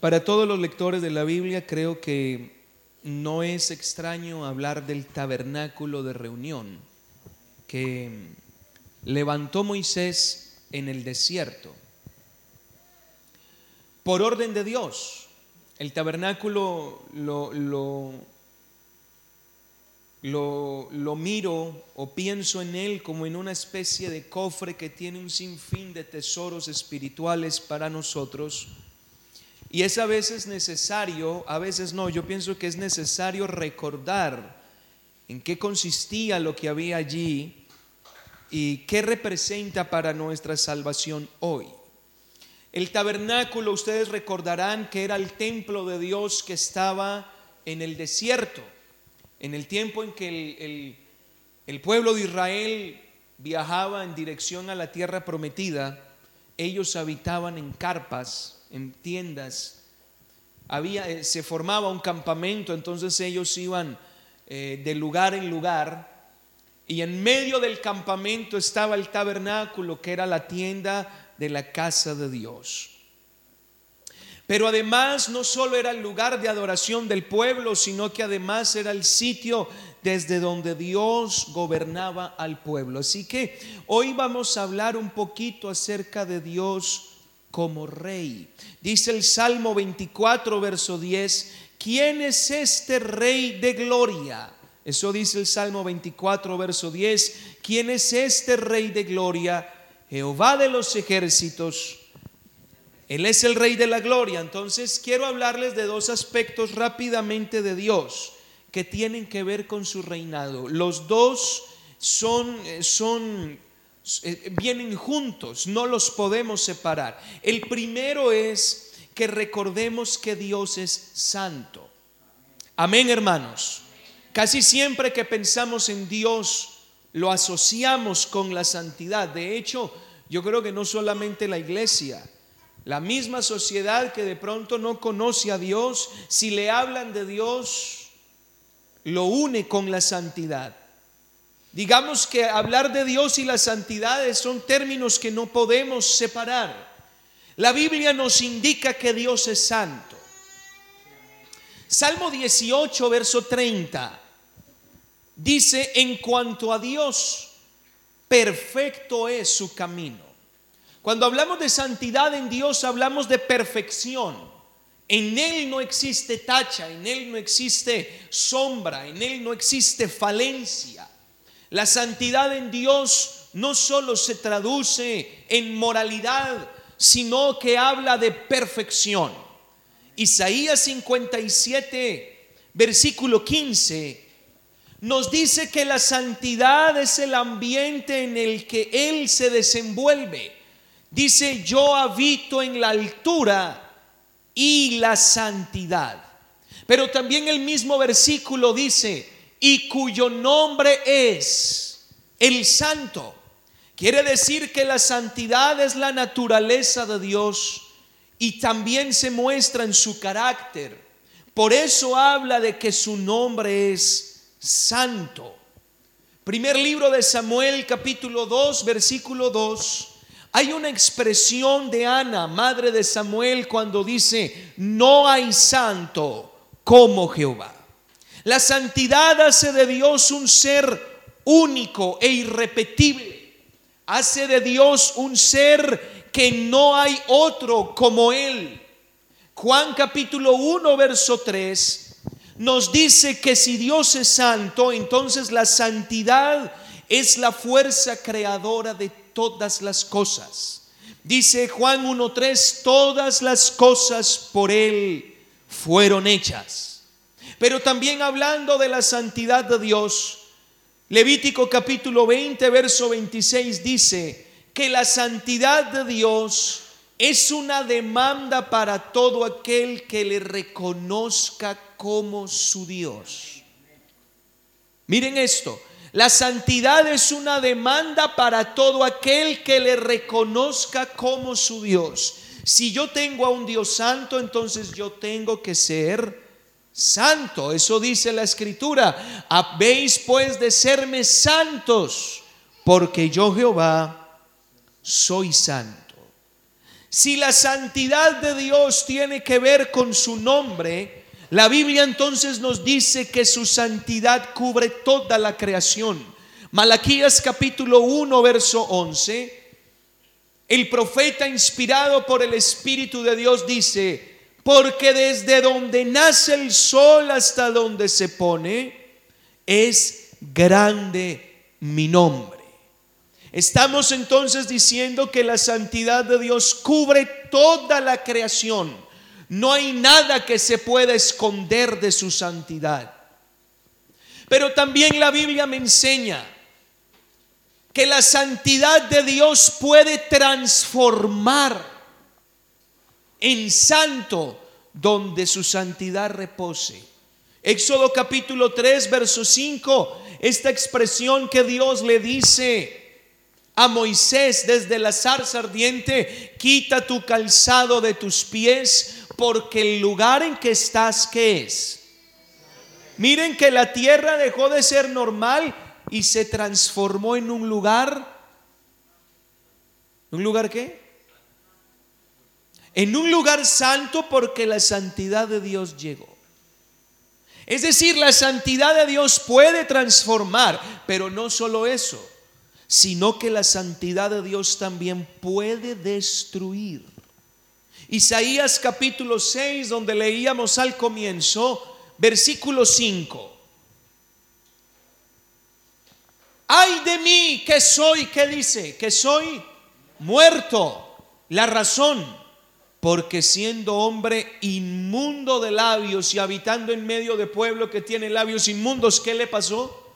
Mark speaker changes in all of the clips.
Speaker 1: Para todos los lectores de la Biblia creo que no es extraño hablar del tabernáculo de reunión que levantó Moisés en el desierto. Por orden de Dios, el tabernáculo lo, lo, lo, miro o pienso en él como en una especie de cofre que tiene un sinfín de tesoros espirituales para nosotros y es a veces necesario, a veces no, yo pienso que es necesario recordar en qué consistía lo que había allí y qué representa para nuestra salvación hoy. El tabernáculo, ustedes recordarán que era el templo de Dios que estaba en el desierto, en el tiempo en que el, el pueblo de Israel viajaba en dirección a la tierra prometida, ellos habitaban en carpas en tiendas. Había, eh, se formaba un campamento, entonces ellos iban eh, de lugar en lugar y en medio del campamento estaba el tabernáculo, que era la tienda de la casa de Dios. Pero además no solo era el lugar de adoración del pueblo, sino que además era el sitio desde donde Dios gobernaba al pueblo. Así que hoy vamos a hablar un poquito acerca de Dios como rey. Dice el Salmo 24, verso 10, ¿quién es este rey de gloria? Eso dice el Salmo 24, verso 10, ¿quién es este rey de gloria? Jehová de los ejércitos. Él es el rey de la gloria. Entonces quiero hablarles de dos aspectos rápidamente de Dios que tienen que ver con su reinado. Los dos son, eh, son vienen juntos, no los podemos separar. El primero es que recordemos que Dios es santo. Amén, hermanos. Casi siempre que pensamos en Dios, lo asociamos con la santidad. De hecho, yo creo que no solamente la iglesia, la misma sociedad que de pronto no conoce a Dios, si le hablan de Dios, lo une con la santidad. Digamos que hablar de Dios y las santidades son términos que no podemos separar. La Biblia nos indica que Dios es santo. Salmo 18, verso 30, dice, en cuanto a Dios, perfecto es su camino. Cuando hablamos de santidad en Dios, hablamos de perfección. En Él no existe tacha, en Él no existe sombra, en Él no existe falencia. La santidad en Dios no solo se traduce en moralidad, sino que habla de perfección. Isaías 57, versículo 15, nos dice que la santidad es el ambiente en el que Él se desenvuelve. Dice, yo habito en la altura y la santidad. Pero también el mismo versículo dice, y cuyo nombre es el santo. Quiere decir que la santidad es la naturaleza de Dios y también se muestra en su carácter. Por eso habla de que su nombre es santo. Primer libro de Samuel capítulo 2 versículo 2. Hay una expresión de Ana, madre de Samuel, cuando dice, no hay santo como Jehová. La santidad hace de Dios un ser único e irrepetible. Hace de Dios un ser que no hay otro como Él. Juan capítulo 1, verso 3 nos dice que si Dios es santo, entonces la santidad es la fuerza creadora de todas las cosas. Dice Juan 1.3, todas las cosas por Él fueron hechas pero también hablando de la santidad de Dios, Levítico capítulo 20, verso 26 dice que la santidad de Dios es una demanda para todo aquel que le reconozca como su Dios. Miren esto, la santidad es una demanda para todo aquel que le reconozca como su Dios. Si yo tengo a un Dios santo, entonces yo tengo que ser santo. Eso dice la escritura. Habéis pues de serme santos, porque yo Jehová soy santo. Si la santidad de Dios tiene que ver con su nombre, la Biblia entonces nos dice que su santidad cubre toda la creación. Malaquías capítulo 1, verso 11. El profeta inspirado por el Espíritu de Dios dice, porque desde donde nace el sol hasta donde se pone, es grande mi nombre. Estamos entonces diciendo que la santidad de Dios cubre toda la creación. No hay nada que se pueda esconder de su santidad. Pero también la Biblia me enseña que la santidad de Dios puede transformar en santo donde su santidad repose. Éxodo capítulo 3, verso 5, esta expresión que Dios le dice a Moisés desde la zarza ardiente, quita tu calzado de tus pies, porque el lugar en que estás, ¿qué es? Miren que la tierra dejó de ser normal y se transformó en un lugar. ¿Un lugar qué? En un lugar santo porque la santidad de Dios llegó. Es decir, la santidad de Dios puede transformar, pero no solo eso sino que la santidad de Dios también puede destruir. Isaías capítulo 6, donde leíamos al comienzo, versículo 5. Ay de mí que soy, ¿qué dice? Que soy muerto. La razón, porque siendo hombre inmundo de labios y habitando en medio de pueblo que tiene labios inmundos, ¿qué le pasó?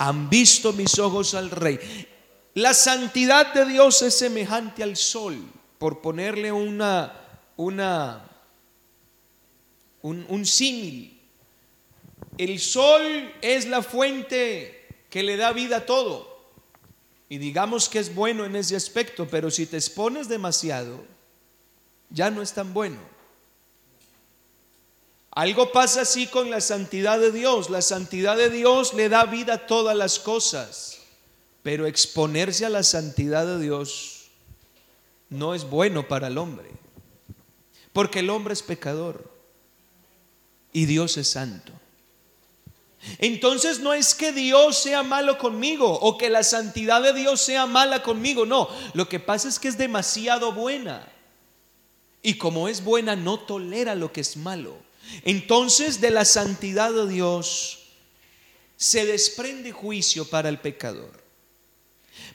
Speaker 1: han visto mis ojos al rey. La santidad de Dios es semejante al sol, por ponerle una, una, un, un símil. El sol es la fuente que le da vida a todo. Y digamos que es bueno en ese aspecto, pero si te expones demasiado, ya no es tan bueno. Algo pasa así con la santidad de Dios. La santidad de Dios le da vida a todas las cosas, pero exponerse a la santidad de Dios no es bueno para el hombre, porque el hombre es pecador y Dios es santo. Entonces no es que Dios sea malo conmigo o que la santidad de Dios sea mala conmigo, no. Lo que pasa es que es demasiado buena. Y como es buena, no tolera lo que es malo. Entonces de la santidad de Dios se desprende juicio para el pecador.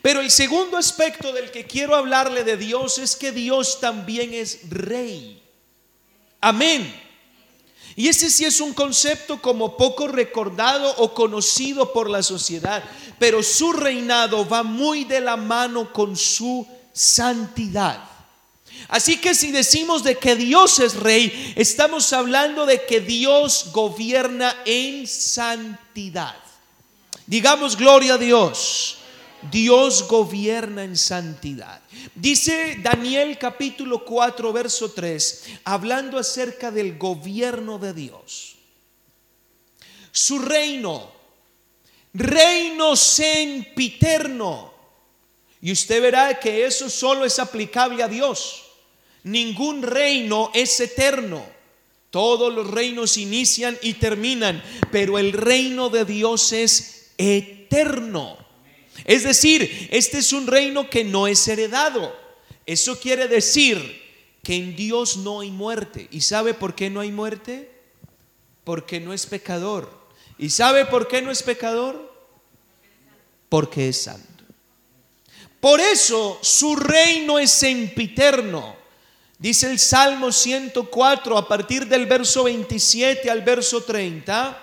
Speaker 1: Pero el segundo aspecto del que quiero hablarle de Dios es que Dios también es rey. Amén. Y ese sí es un concepto como poco recordado o conocido por la sociedad, pero su reinado va muy de la mano con su santidad. Así que si decimos de que Dios es rey, estamos hablando de que Dios gobierna en santidad. Digamos gloria a Dios. Dios gobierna en santidad. Dice Daniel capítulo 4, verso 3, hablando acerca del gobierno de Dios. Su reino, reino sempiterno. Y usted verá que eso solo es aplicable a Dios. Ningún reino es eterno. Todos los reinos inician y terminan, pero el reino de Dios es eterno. Es decir, este es un reino que no es heredado. Eso quiere decir que en Dios no hay muerte. ¿Y sabe por qué no hay muerte? Porque no es pecador. ¿Y sabe por qué no es pecador? Porque es santo. Por eso su reino es sempiterno. Dice el Salmo 104 a partir del verso 27 al verso 30,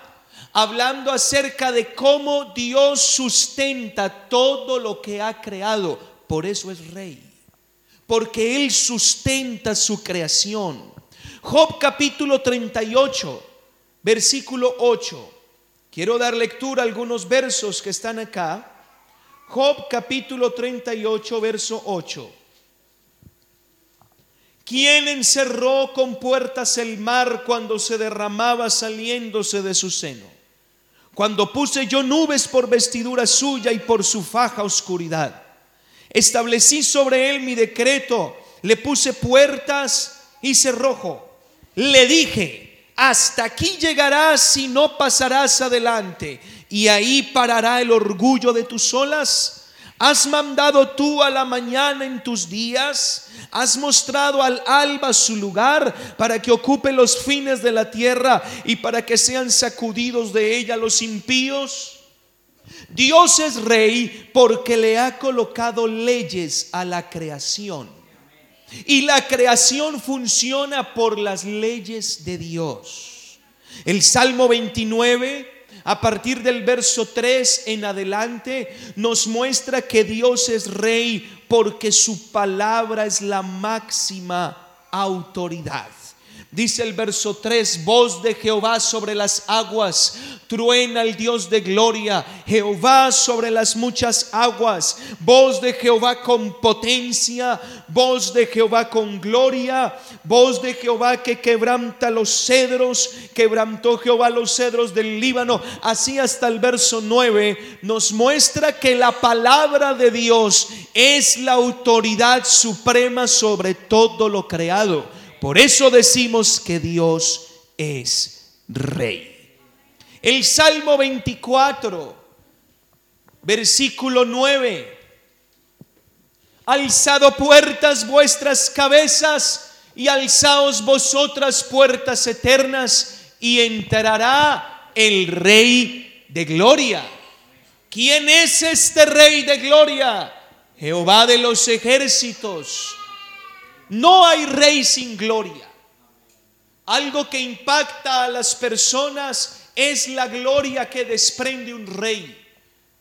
Speaker 1: hablando acerca de cómo Dios sustenta todo lo que ha creado. Por eso es rey, porque Él sustenta su creación. Job capítulo 38, versículo 8. Quiero dar lectura a algunos versos que están acá. Job capítulo 38, verso 8. ¿Quién encerró con puertas el mar cuando se derramaba saliéndose de su seno? Cuando puse yo nubes por vestidura suya y por su faja oscuridad. Establecí sobre él mi decreto le puse puertas y cerrojo. Le dije, hasta aquí llegarás y no pasarás adelante, y ahí parará el orgullo de tus olas. Has mandado tú a la mañana en tus días, has mostrado al alba su lugar para que ocupe los fines de la tierra y para que sean sacudidos de ella los impíos. Dios es rey porque le ha colocado leyes a la creación. Y la creación funciona por las leyes de Dios. El Salmo 29 a partir del verso 3 en adelante, nos muestra que Dios es rey porque su palabra es la máxima autoridad. Dice el verso 3, voz de Jehová sobre las aguas, truena el Dios de gloria, Jehová sobre las muchas aguas, voz de Jehová con potencia, voz de Jehová con gloria, voz de Jehová que quebranta los cedros, quebrantó Jehová los cedros del Líbano. Así hasta el verso 9 nos muestra que la palabra de Dios es la autoridad suprema sobre todo lo creado. Por eso decimos que Dios es rey. El Salmo 24, versículo 9. Alzado puertas vuestras cabezas y alzaos vosotras puertas eternas y entrará el rey de gloria. ¿Quién es este rey de gloria? Jehová de los ejércitos. No hay rey sin gloria. Algo que impacta a las personas es la gloria que desprende un rey.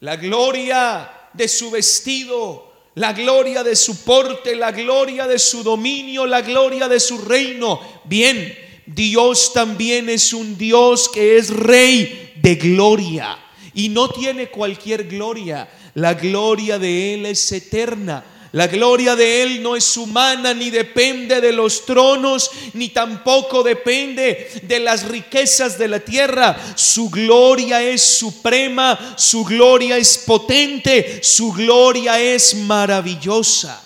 Speaker 1: La gloria de su vestido, la gloria de su porte, la gloria de su dominio, la gloria de su reino. Bien, Dios también es un Dios que es rey de gloria y no tiene cualquier gloria. La gloria de Él es eterna. La gloria de Él no es humana, ni depende de los tronos, ni tampoco depende de las riquezas de la tierra. Su gloria es suprema, su gloria es potente, su gloria es maravillosa.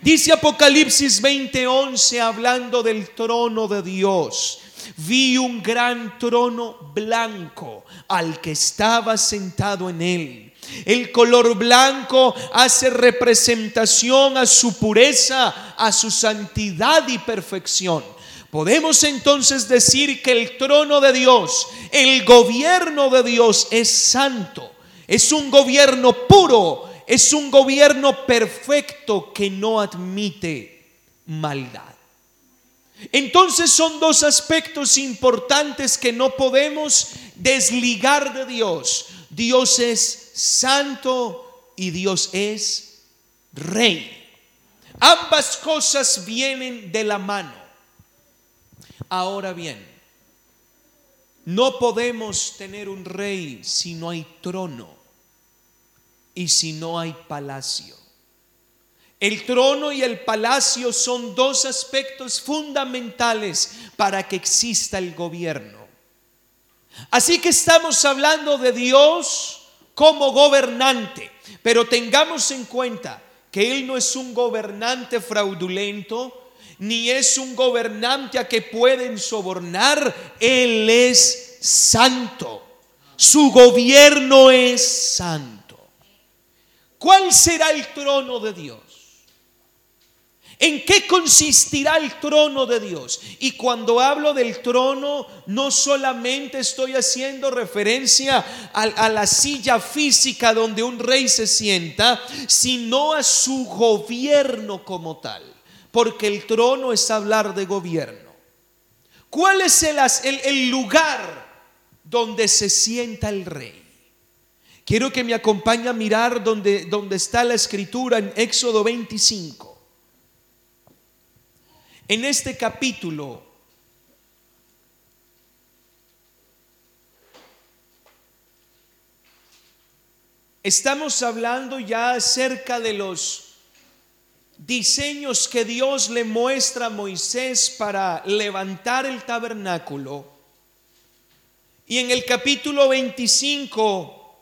Speaker 1: Dice Apocalipsis 20:11 hablando del trono de Dios. Vi un gran trono blanco al que estaba sentado en él el color blanco hace representación a su pureza, a su santidad y perfección. Podemos entonces decir que el trono de Dios, el gobierno de Dios es santo, es un gobierno puro, es un gobierno perfecto que no admite maldad. Entonces son dos aspectos importantes que no podemos desligar de Dios. Dios es santo y Dios es rey. Ambas cosas vienen de la mano. Ahora bien, no podemos tener un rey si no hay trono y si no hay palacio. El trono y el palacio son dos aspectos fundamentales para que exista el gobierno. Así que estamos hablando de Dios como gobernante. Pero tengamos en cuenta que Él no es un gobernante fraudulento, ni es un gobernante a que pueden sobornar. Él es santo. Su gobierno es santo. ¿Cuál será el trono de Dios? ¿En qué consistirá el trono de Dios? Y cuando hablo del trono, no solamente estoy haciendo referencia a, la silla física donde un rey se sienta, sino a su gobierno como tal. Porque el trono es hablar de gobierno. ¿Cuál es el, el lugar donde se sienta el rey? Quiero que me acompañe a mirar donde, donde está la escritura en Éxodo 25. En este capítulo estamos hablando ya acerca de los diseños que Dios le muestra a Moisés para levantar el tabernáculo. Y en el capítulo 25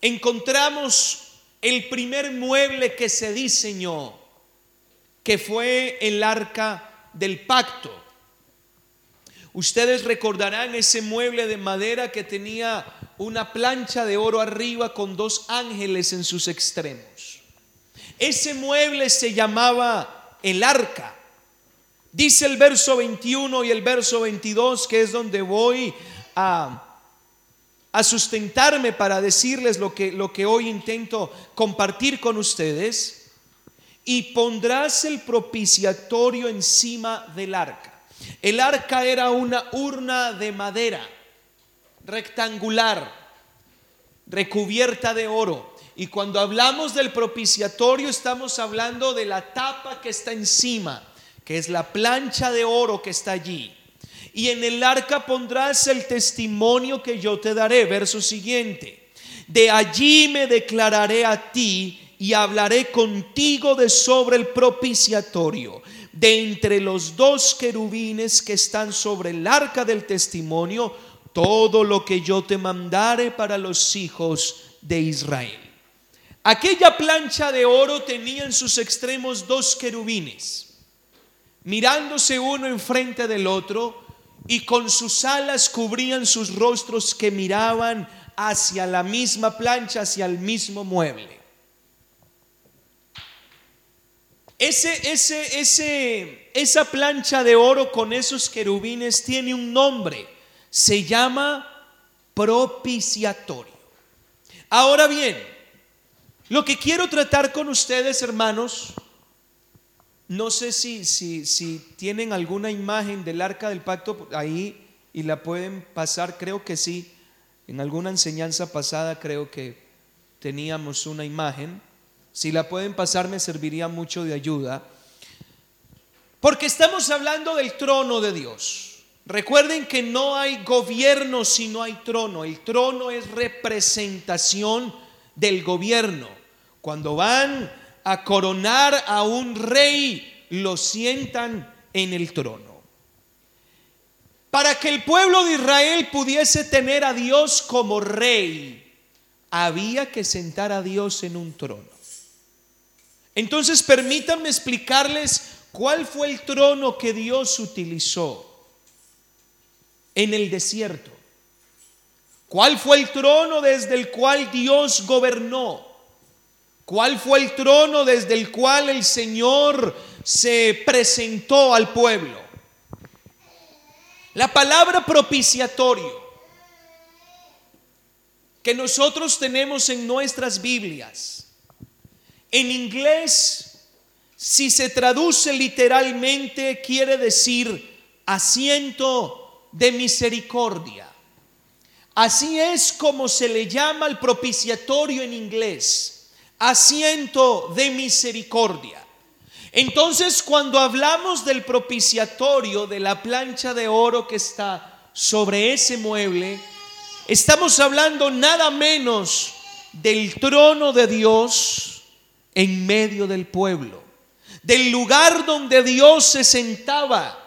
Speaker 1: encontramos el primer mueble que se diseñó que fue el arca del pacto. Ustedes recordarán ese mueble de madera que tenía una plancha de oro arriba con dos ángeles en sus extremos. Ese mueble se llamaba el arca. Dice el verso 21 y el verso 22, que es donde voy a, sustentarme para decirles lo que, lo que hoy intento compartir con ustedes. Y pondrás el propiciatorio encima del arca. El arca era una urna de madera rectangular, recubierta de oro. Y cuando hablamos del propiciatorio estamos hablando de la tapa que está encima, que es la plancha de oro que está allí. Y en el arca pondrás el testimonio que yo te daré. Verso siguiente. De allí me declararé a ti y hablaré contigo de sobre el propiciatorio. De entre los dos querubines que están sobre el arca del testimonio, todo lo que yo te mandare para los hijos de Israel. Aquella plancha de oro tenía en sus extremos dos querubines, mirándose uno enfrente del otro, y con sus alas cubrían sus rostros que miraban hacia la misma plancha, hacia el mismo mueble. Ese, ese, ese, esa plancha de oro con esos querubines tiene un nombre se llama propiciatorio. Ahora bien, lo que quiero tratar con ustedes, hermanos, no sé si, si, si tienen alguna imagen del arca del pacto ahí y la pueden pasar, creo que sí. En alguna enseñanza pasada creo que teníamos una imagen. Si la pueden pasar me serviría mucho de ayuda. Porque estamos hablando del trono de Dios. Recuerden que no hay gobierno si no hay trono. El trono es representación del gobierno. Cuando van a coronar a un rey, lo sientan en el trono. Para que el pueblo de Israel pudiese tener a Dios como rey, había que sentar a Dios en un trono. Entonces permítanme explicarles cuál fue el trono que Dios utilizó en el desierto? ¿Cuál fue el trono desde el cual Dios gobernó? ¿Cuál fue el trono desde el cual el Señor se presentó al pueblo? La palabra propiciatorio que nosotros tenemos en nuestras Biblias, en inglés, si se traduce literalmente, quiere decir asiento de misericordia. Así es como se le llama al propiciatorio en inglés, asiento de misericordia. Entonces, cuando hablamos del propiciatorio, de la plancha de oro que está sobre ese mueble, estamos hablando nada menos del trono de Dios en medio del pueblo, del lugar donde Dios se sentaba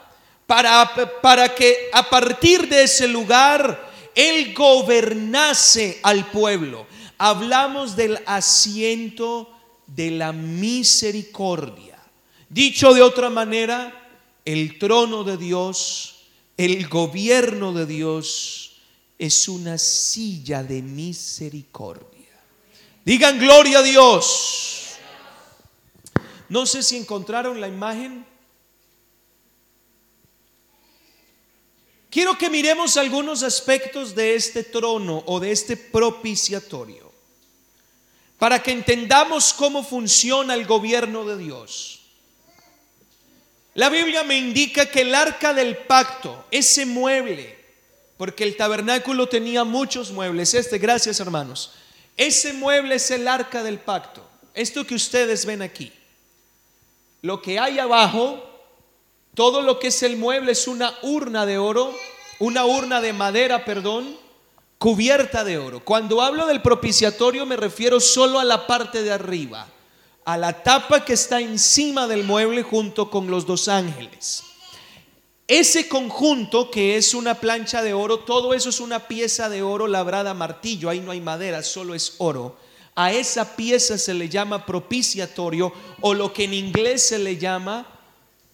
Speaker 1: para, que a partir de ese lugar Él gobernase al pueblo. Hablamos del asiento de la misericordia. Dicho de otra manera, el trono de Dios, el gobierno de Dios es una silla de misericordia. Digan gloria a Dios. No sé si encontraron la imagen. Quiero que miremos algunos aspectos de este trono o de este propiciatorio para que entendamos cómo funciona el gobierno de Dios. La Biblia me indica que el arca del pacto, ese mueble, porque el tabernáculo tenía muchos muebles, este, gracias hermanos, ese mueble es el arca del pacto, esto que ustedes ven aquí. Lo que hay abajo todo lo que es el mueble es una urna de oro, una urna de madera, perdón, cubierta de oro. Cuando hablo del propiciatorio me refiero solo a la parte de arriba, a la tapa que está encima del mueble junto con los dos ángeles. Ese conjunto que es una plancha de oro, todo eso es una pieza de oro labrada martillo, ahí no hay madera, solo es oro. A esa pieza se le llama propiciatorio o lo que en inglés se le llama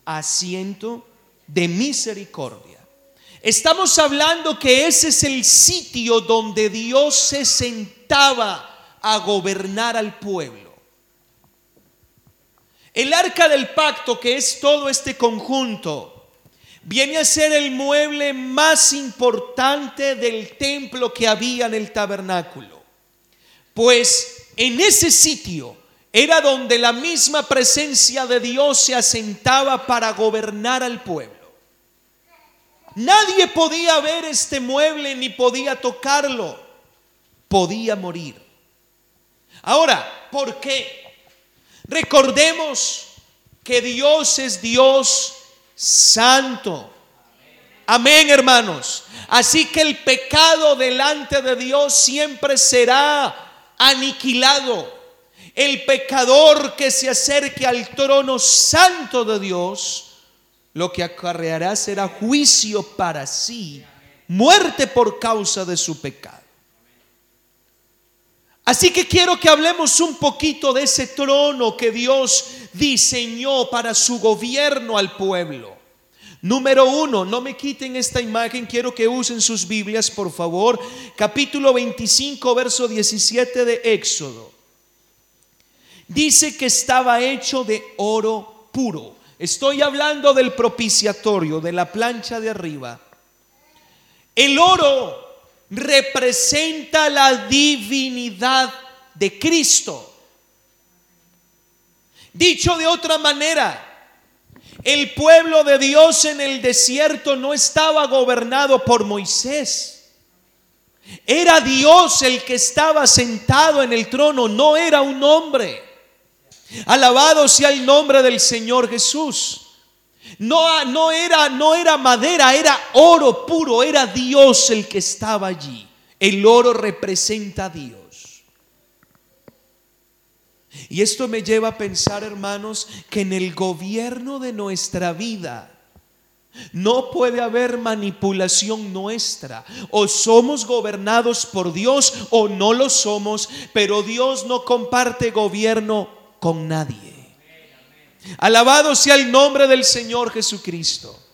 Speaker 1: asiento de misericordia. Estamos hablando que ese es el sitio donde Dios se sentaba a gobernar al pueblo. El arca del pacto, que es todo este conjunto, viene a ser el mueble más importante del templo que había en el tabernáculo. Pues en ese sitio era donde la misma presencia de Dios se asentaba para gobernar al pueblo. Nadie podía ver este mueble ni podía tocarlo. Podía morir. Ahora, ¿por qué? Recordemos que Dios es Dios santo. Amén, hermanos. Así que el pecado delante de Dios siempre será aniquilado. El pecador que se acerque al trono santo de Dios lo que acarreará será juicio para sí, muerte por causa de su pecado. Así que quiero que hablemos un poquito de ese trono que Dios diseñó para su gobierno al pueblo. Número uno, no me quiten esta imagen, quiero que usen sus Biblias, por favor. Capítulo 25, verso 17 de Éxodo. Dice que estaba hecho de oro puro. Estoy hablando del propiciatorio, de la plancha de arriba. El oro representa la divinidad de Cristo. Dicho de otra manera, el pueblo de Dios en el desierto no estaba gobernado por Moisés. Era Dios el que estaba sentado en el trono, no era un hombre. Alabado sea el nombre del Señor Jesús. No, no, era, no era madera, era oro puro, era Dios el que estaba allí. El oro representa a Dios. Y esto me lleva a pensar, hermanos, que en el gobierno de nuestra vida no puede haber manipulación nuestra. O somos gobernados por Dios o no lo somos, pero Dios no comparte gobierno con nadie. Alabado sea el nombre del Señor Jesucristo.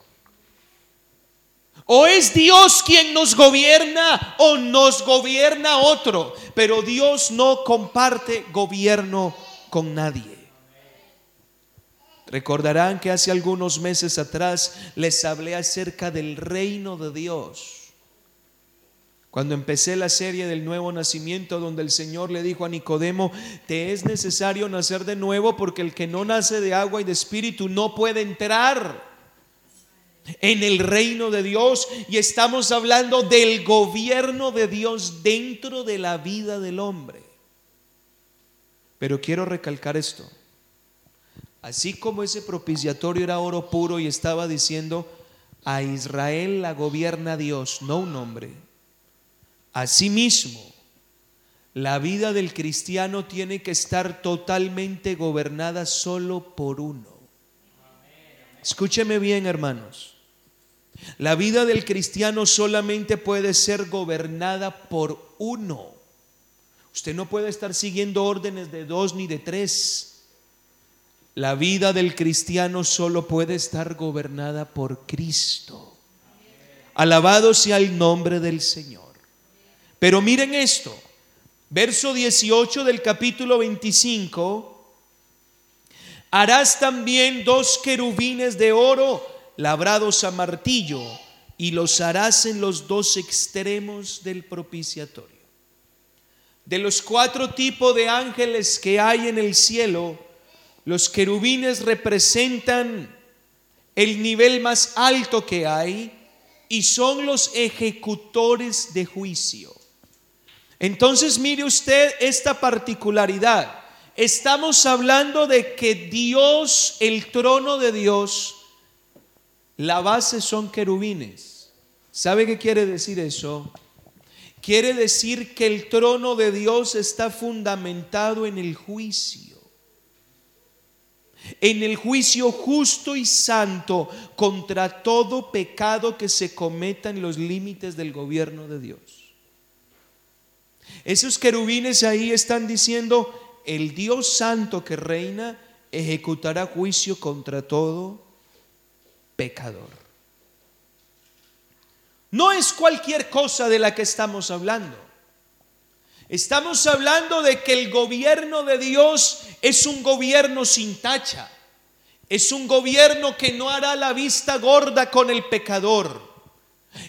Speaker 1: O es Dios quien nos gobierna o nos gobierna otro, pero Dios no comparte gobierno con nadie. Recordarán que hace algunos meses atrás les hablé acerca del reino de Dios. Cuando empecé la serie del nuevo nacimiento, donde el Señor le dijo a Nicodemo, te es necesario nacer de nuevo porque el que no nace de agua y de espíritu no puede entrar en el reino de Dios. Y estamos hablando del gobierno de Dios dentro de la vida del hombre. Pero quiero recalcar esto. Así como ese propiciatorio era oro puro y estaba diciendo, a Israel la gobierna Dios, no un hombre. Asimismo, la vida del cristiano tiene que estar totalmente gobernada solo por uno. Escúcheme bien, hermanos. La vida del cristiano solamente puede ser gobernada por uno. Usted no puede estar siguiendo órdenes de dos ni de tres. La vida del cristiano solo puede estar gobernada por Cristo. Alabado sea el nombre del Señor. Pero miren esto, verso 18 del capítulo 25, harás también dos querubines de oro labrados a martillo y los harás en los dos extremos del propiciatorio. De los cuatro tipos de ángeles que hay en el cielo, los querubines representan el nivel más alto que hay y son los ejecutores de juicio. Entonces mire usted esta particularidad. Estamos hablando de que Dios, el trono de Dios, la base son querubines. ¿Sabe qué quiere decir eso? Quiere decir que el trono de Dios está fundamentado en el juicio. En el juicio justo y santo contra todo pecado que se cometa en los límites del gobierno de Dios. Esos querubines ahí están diciendo, el Dios santo que reina ejecutará juicio contra todo pecador. No es cualquier cosa de la que estamos hablando. Estamos hablando de que el gobierno de Dios es un gobierno sin tacha. Es un gobierno que no hará la vista gorda con el pecador.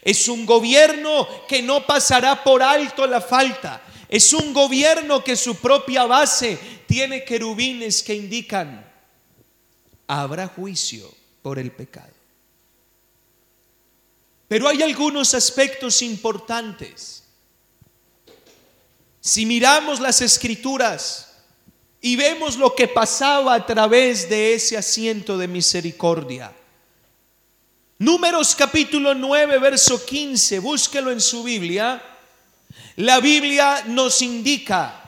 Speaker 1: Es un gobierno que no pasará por alto la falta. Es un gobierno que su propia base tiene querubines que indican, habrá juicio por el pecado. Pero hay algunos aspectos importantes. Si miramos las escrituras y vemos lo que pasaba a través de ese asiento de misericordia, Números capítulo 9, verso 15, búsquelo en su Biblia. La Biblia nos indica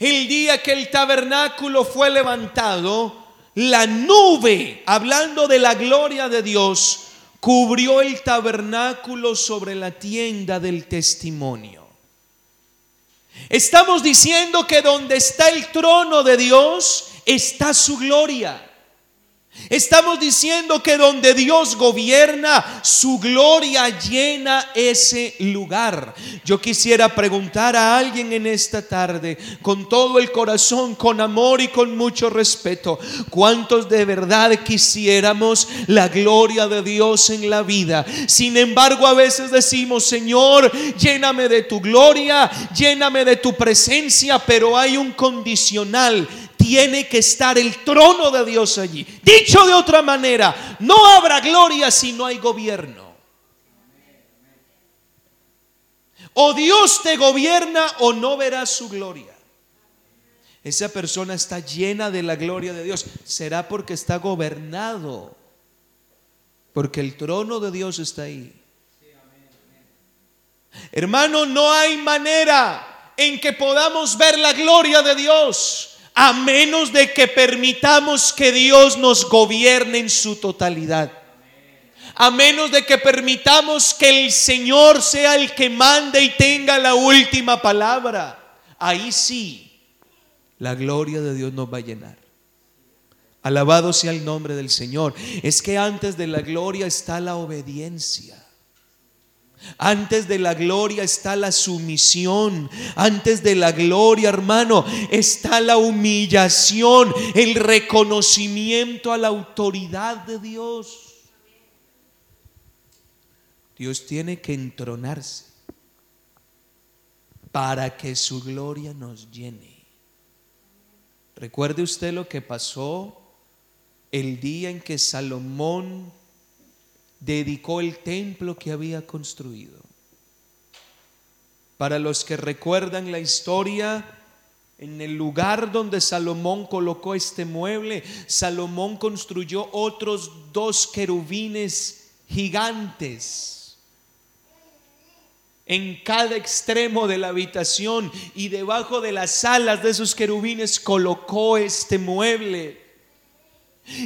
Speaker 1: el día que el tabernáculo fue levantado, la nube, hablando de la gloria de Dios, cubrió el tabernáculo sobre la tienda del testimonio. Estamos diciendo que donde está el trono de Dios está su gloria. Estamos diciendo que donde Dios gobierna, su gloria llena ese lugar. Yo quisiera preguntar a alguien en esta tarde, con todo el corazón, con amor y con mucho respeto, ¿cuántos de verdad quisiéramos la gloria de Dios en la vida? Sin embargo, a veces decimos, Señor, lléname de tu gloria, lléname de tu presencia, pero hay un condicional tiene que estar el trono de Dios allí. Dicho de otra manera, no habrá gloria si no hay gobierno. O Dios te gobierna o no verás su gloria. Esa persona está llena de la gloria de Dios. Será porque está gobernado. Porque el trono de Dios está ahí. Hermano, no hay manera en que podamos ver la gloria de Dios a menos de que permitamos que Dios nos gobierne en su totalidad. A menos de que permitamos que el Señor sea el que mande y tenga la última palabra. Ahí sí, la gloria de Dios nos va a llenar. Alabado sea el nombre del Señor. Es que antes de la gloria está la obediencia. Antes de la gloria está la sumisión. Antes de la gloria, hermano, está la humillación, el reconocimiento a la autoridad de Dios. Dios tiene que entronarse para que su gloria nos llene. Recuerde usted lo que pasó el día en que Salomón dedicó el templo que había construido. Para los que recuerdan la historia, en el lugar donde Salomón colocó este mueble, Salomón construyó otros dos querubines gigantes en cada extremo de la habitación y debajo de las alas de esos querubines colocó este mueble.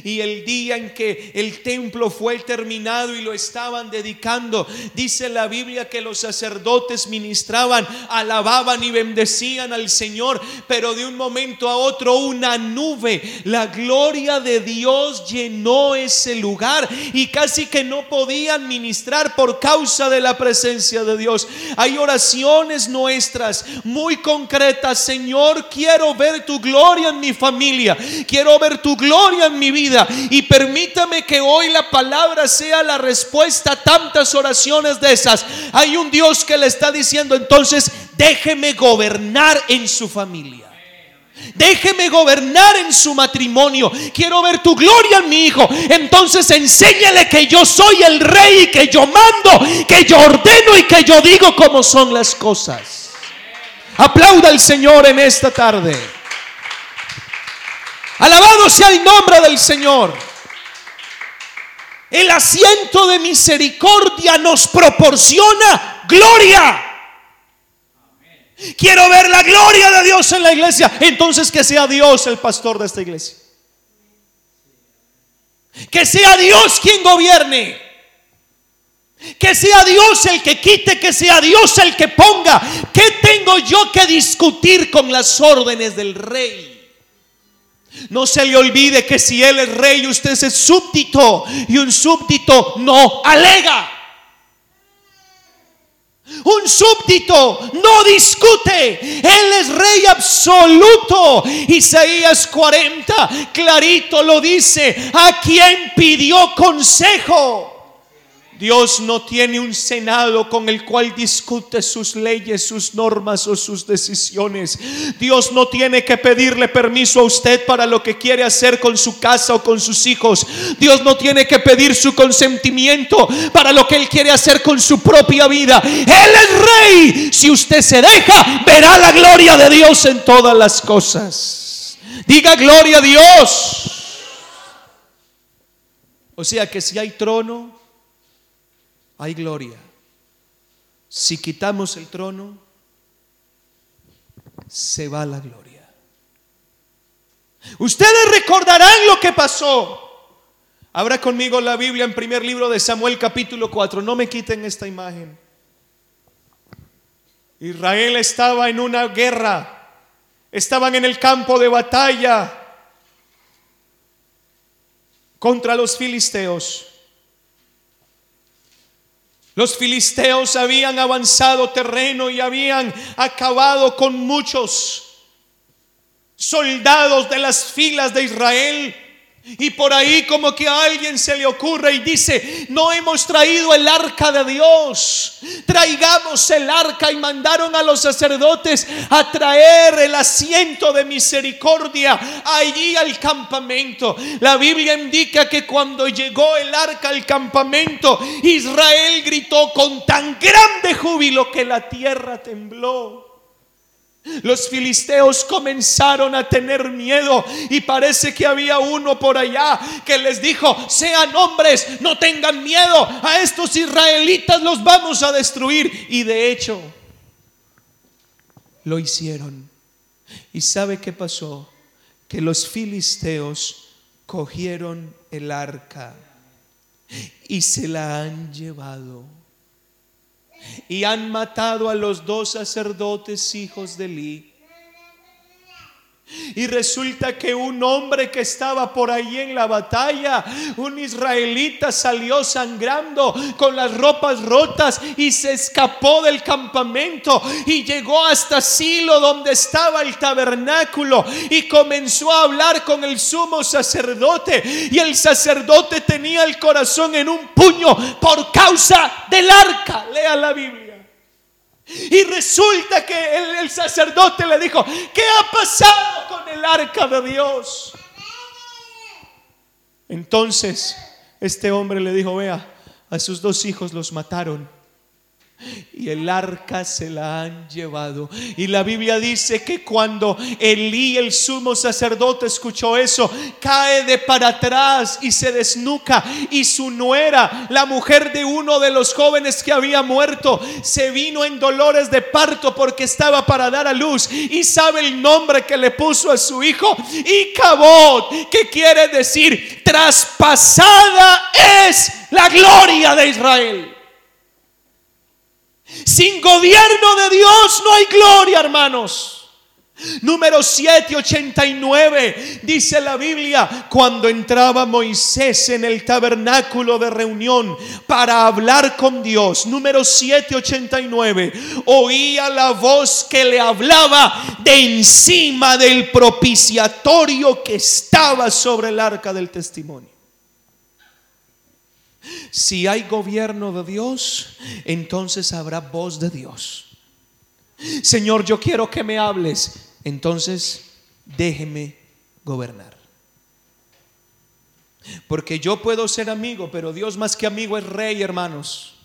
Speaker 1: Y el día en que el templo fue terminado y lo estaban dedicando, dice la Biblia que los sacerdotes ministraban, alababan y bendecían al Señor, pero de un momento a otro una nube, la gloria de Dios llenó ese lugar y casi que no podían ministrar por causa de la presencia de Dios. Hay oraciones nuestras muy concretas, Señor, quiero ver tu gloria en mi familia, quiero ver tu gloria en vida. Y permítame que hoy la palabra sea la respuesta a tantas oraciones de esas. Hay un Dios que le está diciendo entonces, déjeme gobernar en su familia. Déjeme gobernar en su matrimonio. Quiero ver tu gloria en mi hijo. Entonces enséñale que yo soy el rey, que yo mando, que yo ordeno y que yo digo cómo son las cosas. Aplauda al Señor en esta tarde. Alabado sea el nombre del Señor. El asiento de misericordia nos proporciona gloria. Quiero ver la gloria de Dios en la iglesia. Entonces que sea Dios el pastor de esta iglesia. Que sea Dios quien gobierne. Que sea Dios el que quite, que sea Dios el que ponga. ¿Qué tengo yo que discutir con las órdenes del rey? No se le olvide que si Él es rey, usted es súbdito y un súbdito no alega. Un súbdito no discute. Él es rey absoluto. Isaías 40 clarito lo dice. A quien pidió consejo. Dios no tiene un senado con el cual discute sus leyes, sus normas o sus decisiones. Dios no tiene que pedirle permiso a usted para lo que quiere hacer con su casa o con sus hijos. Dios no tiene que pedir su consentimiento para lo que Él quiere hacer con su propia vida. Él es rey. Si usted se deja, verá la gloria de Dios en todas las cosas. Diga gloria a Dios. O sea que si hay trono, hay gloria. Si quitamos el trono, se va la gloria. Ustedes recordarán lo que pasó. Abra conmigo la Biblia en primer libro de Samuel capítulo 4. No me quiten esta imagen. Israel estaba en una guerra. Estaban en el campo de batalla contra los filisteos. Los filisteos habían avanzado terreno y habían acabado con muchos soldados de las filas de Israel y por ahí como que a alguien se le ocurre y dice, no hemos traído el arca de Dios, traigamos el arca y mandaron a los sacerdotes a traer el asiento de misericordia allí al campamento. La Biblia indica que cuando llegó el arca al campamento, Israel gritó con tan grande júbilo que la tierra tembló. Los filisteos comenzaron a tener miedo y parece que había uno por allá que les dijo, sean hombres, no tengan miedo, a estos israelitas los vamos a destruir. Y de hecho, lo hicieron. ¿Y sabe qué pasó? Que los filisteos cogieron el arca y se la han llevado y han matado a los dos sacerdotes hijos de Li. Y resulta que un hombre que estaba por ahí en la batalla, un israelita, salió sangrando con las ropas rotas y se escapó del campamento y llegó hasta Silo donde estaba el tabernáculo y comenzó a hablar con el sumo sacerdote. Y el sacerdote tenía el corazón en un puño por causa del arca. Lea la Biblia. Y resulta que el, sacerdote le dijo, ¿qué ha pasado con el arca de Dios? Entonces este hombre le dijo, vea, a sus dos hijos los mataron y el arca se la han llevado. Y la Biblia dice que cuando Elí, el sumo sacerdote, escuchó eso, cae de para atrás y se desnuca. Y su nuera, la mujer de uno de los jóvenes que había muerto, se vino en dolores de parto porque estaba para dar a luz. Y sabe el nombre que le puso a su hijo, y Cabot, que quiere decir, traspasada es la gloria de Israel. Sin gobierno de Dios no hay gloria, hermanos. Número 789 dice la Biblia, cuando entraba Moisés en el tabernáculo de reunión para hablar con Dios. Número 789, oía la voz que le hablaba de encima del propiciatorio que estaba sobre el arca del testimonio. Si hay gobierno de Dios, entonces habrá voz de Dios. Señor, yo quiero que me hables, entonces déjeme gobernar. Porque yo puedo ser amigo, pero Dios más que amigo es rey, hermanos.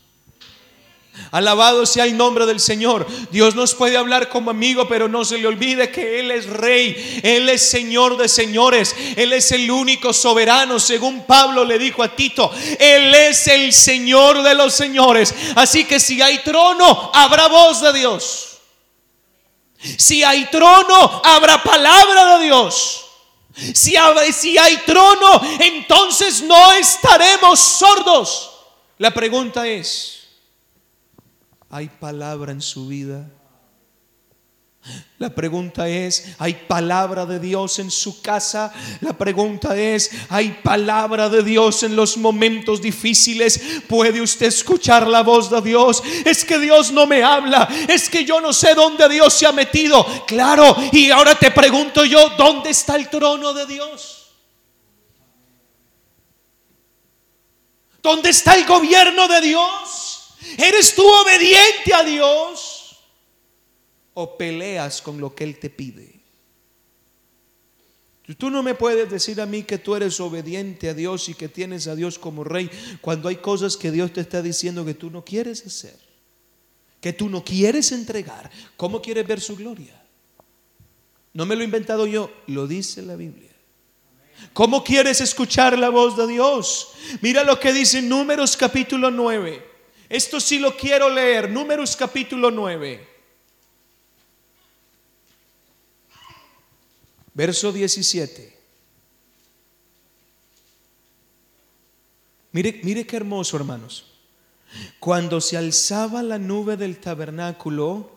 Speaker 1: Alabado sea el nombre del Señor. Dios nos puede hablar como amigo, pero no se le olvide que Él es rey, Él es Señor de señores, Él es el único soberano, según Pablo le dijo a Tito, Él es el Señor de los señores. Así que si hay trono, habrá voz de Dios. Si hay trono, habrá palabra de Dios. Si, si hay trono, entonces no estaremos sordos. La pregunta es, ¿Hay palabra en su vida? La pregunta es, ¿hay palabra de Dios en su casa? La pregunta es, ¿hay palabra de Dios en los momentos difíciles? ¿Puede usted escuchar la voz de Dios? Es que Dios no me habla, es que yo no sé dónde Dios se ha metido. Claro, y ahora te pregunto yo, ¿dónde está el trono de Dios? ¿Dónde está el gobierno de Dios? ¿Eres tú obediente a Dios? o peleas con lo que Él te pide. Tú no me puedes decir a mí que tú eres obediente a Dios y que tienes a Dios como rey cuando hay cosas que Dios te está diciendo que tú no quieres hacer, que tú no quieres entregar. ¿Cómo quieres ver su gloria? No me lo he inventado yo, lo dice la Biblia. ¿Cómo quieres escuchar la voz de Dios? Mira lo que dice Números capítulo 9. Esto sí lo quiero leer, Números capítulo 9. Verso 17. Mire, mire qué hermoso, hermanos. Cuando se alzaba la nube del tabernáculo,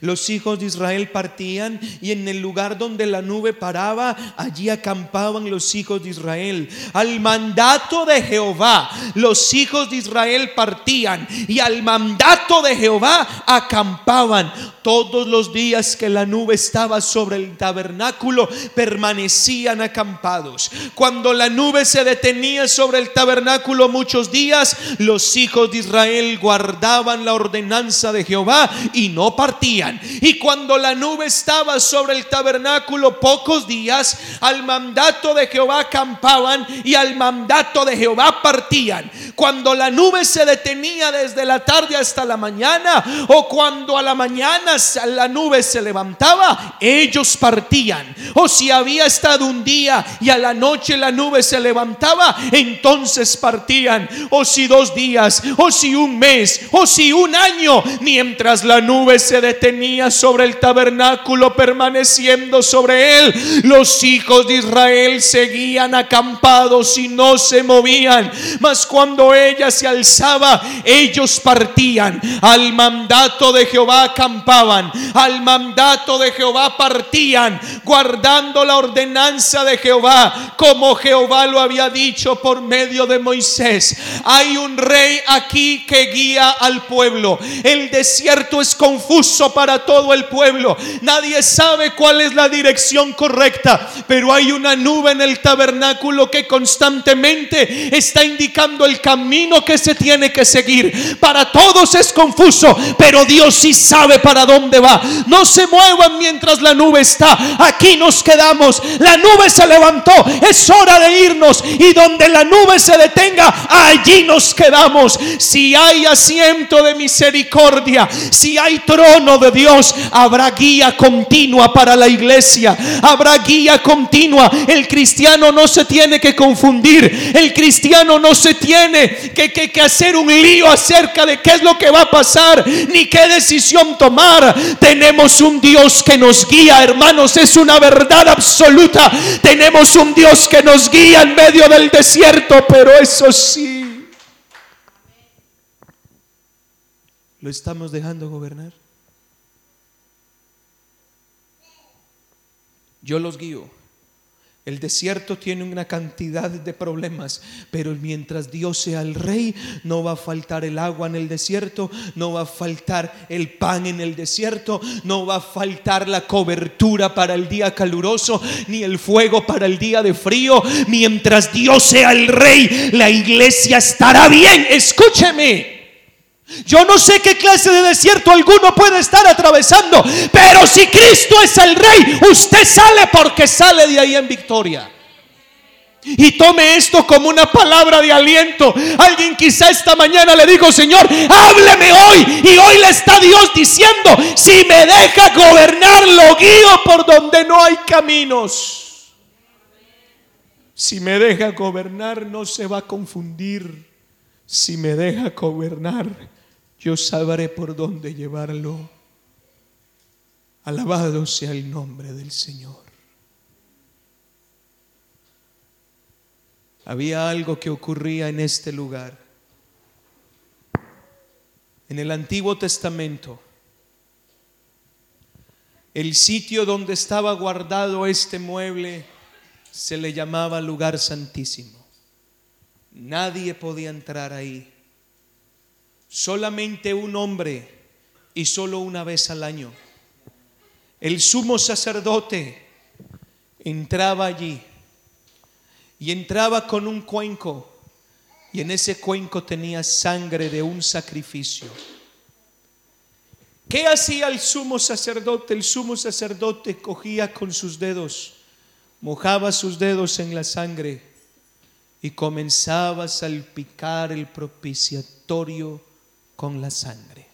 Speaker 1: los hijos de Israel partían y en el lugar donde la nube paraba, allí acampaban los hijos de Israel. Al mandato de Jehová, los hijos de Israel partían y al mandato de Jehová acampaban. Todos los días que la nube estaba sobre el tabernáculo, permanecían acampados. Cuando la nube se detenía sobre el tabernáculo muchos días, los hijos de Israel guardaban la ordenanza de Jehová y no partían. Y cuando la nube estaba sobre el tabernáculo pocos días, al mandato de Jehová acampaban y al mandato de Jehová partían. Cuando la nube se detenía desde la tarde hasta la mañana o cuando a la mañana la nube se levantaba, ellos partían. O si había estado un día y a la noche la nube se levantaba, entonces partían. O si dos días, o si un mes, o si un año, mientras la nube se detenía sobre el tabernáculo, permaneciendo sobre él, los hijos de Israel seguían acampados y no se movían. Mas cuando ella se alzaba, ellos partían. Al mandato de Jehová acampaban al mandato de Jehová partían, guardando la ordenanza de Jehová, como Jehová lo había dicho por medio de Moisés. Hay un rey aquí que guía al pueblo. El desierto es confuso para todo el pueblo. Nadie sabe cuál es la dirección correcta, pero hay una nube en el tabernáculo que constantemente está indicando el camino que se tiene que seguir. Para todos es confuso, pero Dios sí sabe para dónde va. No se muevan mientras la nube está. Aquí nos quedamos. La nube se levantó. Es hora de irnos. Y donde la nube se detenga, allí nos quedamos. Si hay asiento de misericordia, si hay trono de Dios, habrá guía continua para la iglesia. Habrá guía continua. El cristiano no se tiene que confundir. El cristiano no se tiene que, que, hacer un lío acerca de qué es lo que va a pasar, ni qué decisión tomar. Tenemos un Dios que nos guía, hermanos, es una verdad absoluta. Tenemos un Dios que nos guía en medio del desierto, pero eso sí, ¿lo estamos dejando gobernar? Yo los guío. El desierto tiene una cantidad de problemas, pero mientras Dios sea el rey, no va a faltar el agua en el desierto, no va a faltar el pan en el desierto, no va a faltar la cobertura para el día caluroso, ni el fuego para el día de frío. Mientras Dios sea el rey, la iglesia estará bien. Escúcheme. Yo no sé qué clase de desierto alguno puede estar atravesando, pero si Cristo es el rey, usted sale porque sale de ahí en victoria. Y tome esto como una palabra de aliento. Alguien quizá esta mañana le dijo, Señor, hábleme hoy. Y hoy le está Dios diciendo, si me deja gobernar, lo guío por donde no hay caminos. Si me deja gobernar, no se va a confundir. Si me deja gobernar, yo sabré por dónde llevarlo. Alabado sea el nombre del Señor. Había algo que ocurría en este lugar. En el Antiguo Testamento, el sitio donde estaba guardado este mueble se le llamaba lugar santísimo. Nadie podía entrar ahí. Solamente un hombre y solo una vez al año. El sumo sacerdote entraba allí y entraba con un cuenco y en ese cuenco tenía sangre de un sacrificio. ¿Qué hacía el sumo sacerdote? El sumo sacerdote cogía con sus dedos, mojaba sus dedos en la sangre y comenzaba a salpicar el propiciatorio con la sangre.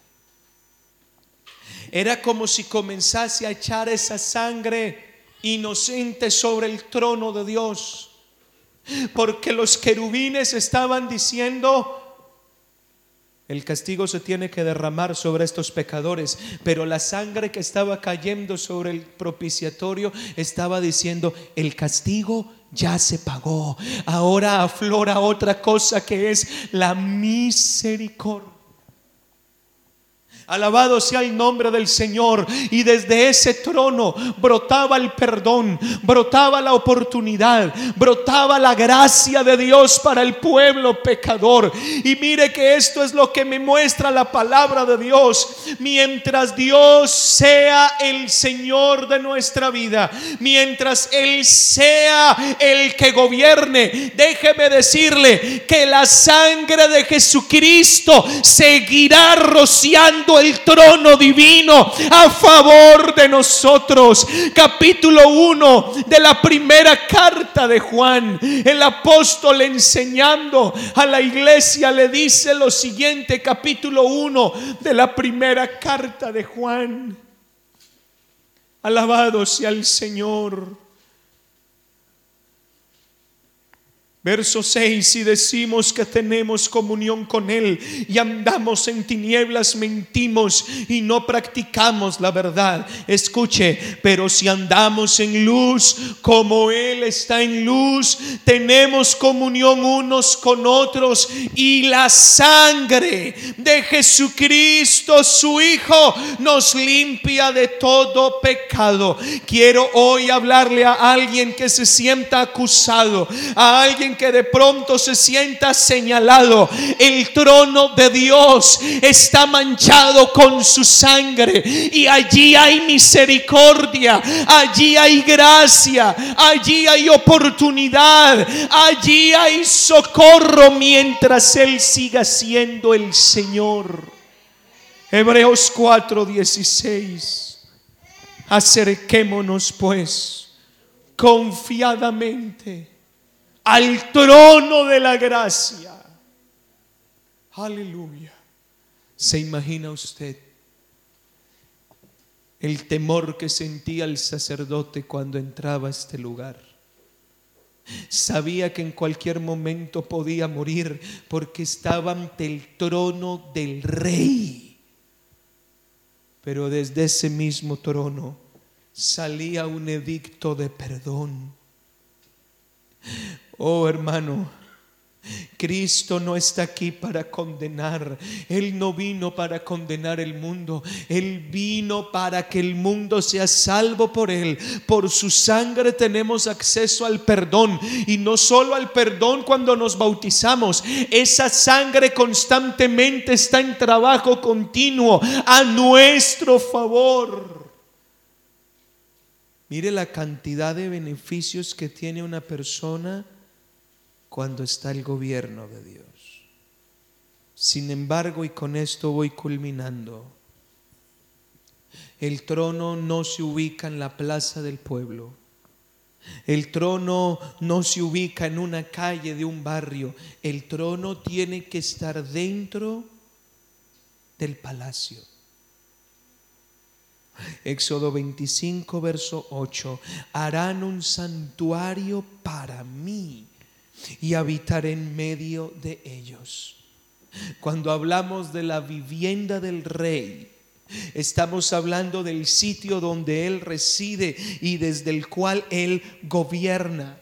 Speaker 1: Era como si comenzase a echar esa sangre inocente sobre el trono de Dios. Porque los querubines estaban diciendo, el castigo se tiene que derramar sobre estos pecadores, pero la sangre que estaba cayendo sobre el propiciatorio estaba diciendo, el castigo ya se pagó. Ahora aflora otra cosa que es la misericordia. Alabado sea el nombre del Señor. Y desde ese trono brotaba el perdón, brotaba la oportunidad, brotaba la gracia de Dios para el pueblo pecador. Y mire que esto es lo que me muestra la palabra de Dios. Mientras Dios sea el Señor de nuestra vida, mientras Él sea el que gobierne, déjeme decirle que la sangre de Jesucristo seguirá rociando el trono divino a favor de nosotros. Capítulo 1 de la primera carta de Juan. El apóstol enseñando a la iglesia le dice lo siguiente, capítulo 1 de la primera carta de Juan. Alabado sea el Señor. Verso 6, si decimos que tenemos comunión con Él y andamos en tinieblas, mentimos y no practicamos la verdad. Escuche, pero si andamos en luz como Él está en luz, tenemos comunión unos con otros y la sangre de Jesucristo, su Hijo, nos limpia de todo pecado. Quiero hoy hablarle a alguien que se sienta acusado, a alguien que de pronto se sienta señalado, el trono de Dios está manchado con su sangre y allí hay misericordia, allí hay gracia, allí hay oportunidad, allí hay socorro mientras Él siga siendo el Señor. Hebreos 4:16. Acerquémonos pues confiadamente al trono de la gracia. Aleluya. ¿Se imagina usted el temor que sentía el sacerdote cuando entraba a este lugar? Sabía que en cualquier momento podía morir porque estaba ante el trono del rey. Pero desde ese mismo trono salía un edicto de perdón Oh hermano, Cristo no está aquí para condenar. Él no vino para condenar el mundo. Él vino para que el mundo sea salvo por Él. Por su sangre tenemos acceso al perdón. Y no solo al perdón cuando nos bautizamos. Esa sangre constantemente está en trabajo continuo a nuestro favor. Mire la cantidad de beneficios que tiene una persona cuando está el gobierno de Dios. Sin embargo, y con esto voy culminando, el trono no se ubica en la plaza del pueblo. El trono no se ubica en una calle de un barrio. El trono tiene que estar dentro del palacio. Éxodo 25, verso 8. Harán un santuario para mí y habitar en medio de ellos. Cuando hablamos de la vivienda del rey, Estamos hablando del sitio donde Él reside y desde el cual Él gobierna.